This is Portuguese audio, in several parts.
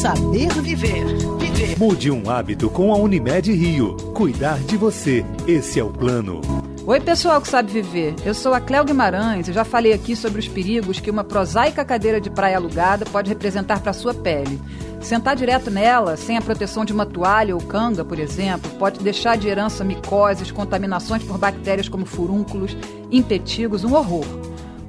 Saber viver. Viver. Mude um hábito com a Unimed Rio. Cuidar de você. Esse é o plano. Oi, pessoal que sabe viver. Eu sou a Cléo Guimarães e já falei aqui sobre os perigos que uma prosaica cadeira de praia alugada pode representar para a sua pele. Sentar direto nela, sem a proteção de uma toalha ou canga, por exemplo, pode deixar de herança micoses, contaminações por bactérias como furúnculos, impetigos, um horror.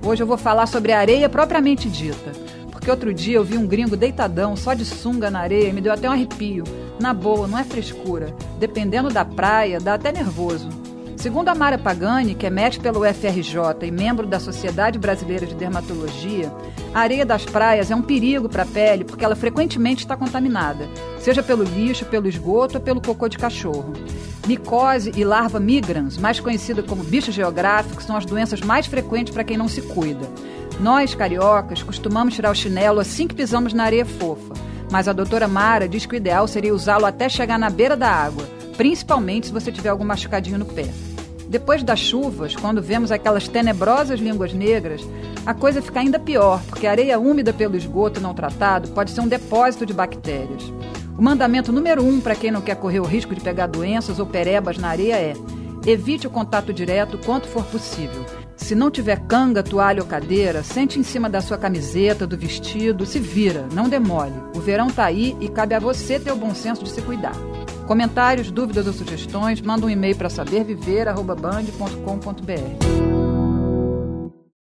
Hoje eu vou falar sobre a areia propriamente dita. Porque outro dia eu vi um gringo deitadão, só de sunga na areia, e me deu até um arrepio. Na boa, não é frescura. Dependendo da praia, dá até nervoso. Segundo a Mara Pagani, que é médica pelo UFRJ e membro da Sociedade Brasileira de Dermatologia, a areia das praias é um perigo para a pele porque ela frequentemente está contaminada, seja pelo lixo, pelo esgoto ou pelo cocô de cachorro. Micose e larva migrans, mais conhecida como bicho geográfico, são as doenças mais frequentes para quem não se cuida. Nós, cariocas, costumamos tirar o chinelo assim que pisamos na areia fofa, mas a doutora Mara diz que o ideal seria usá-lo até chegar na beira da água, principalmente se você tiver algum machucadinho no pé. Depois das chuvas, quando vemos aquelas tenebrosas línguas negras, a coisa fica ainda pior, porque a areia úmida pelo esgoto não tratado pode ser um depósito de bactérias. O mandamento número um para quem não quer correr o risco de pegar doenças ou perebas na areia é: evite o contato direto quanto for possível. Se não tiver canga, toalha ou cadeira, sente em cima da sua camiseta, do vestido, se vira, não demole. O verão tá aí e cabe a você ter o bom senso de se cuidar. Comentários, dúvidas ou sugestões, manda um e-mail para saberviver.band.com.br.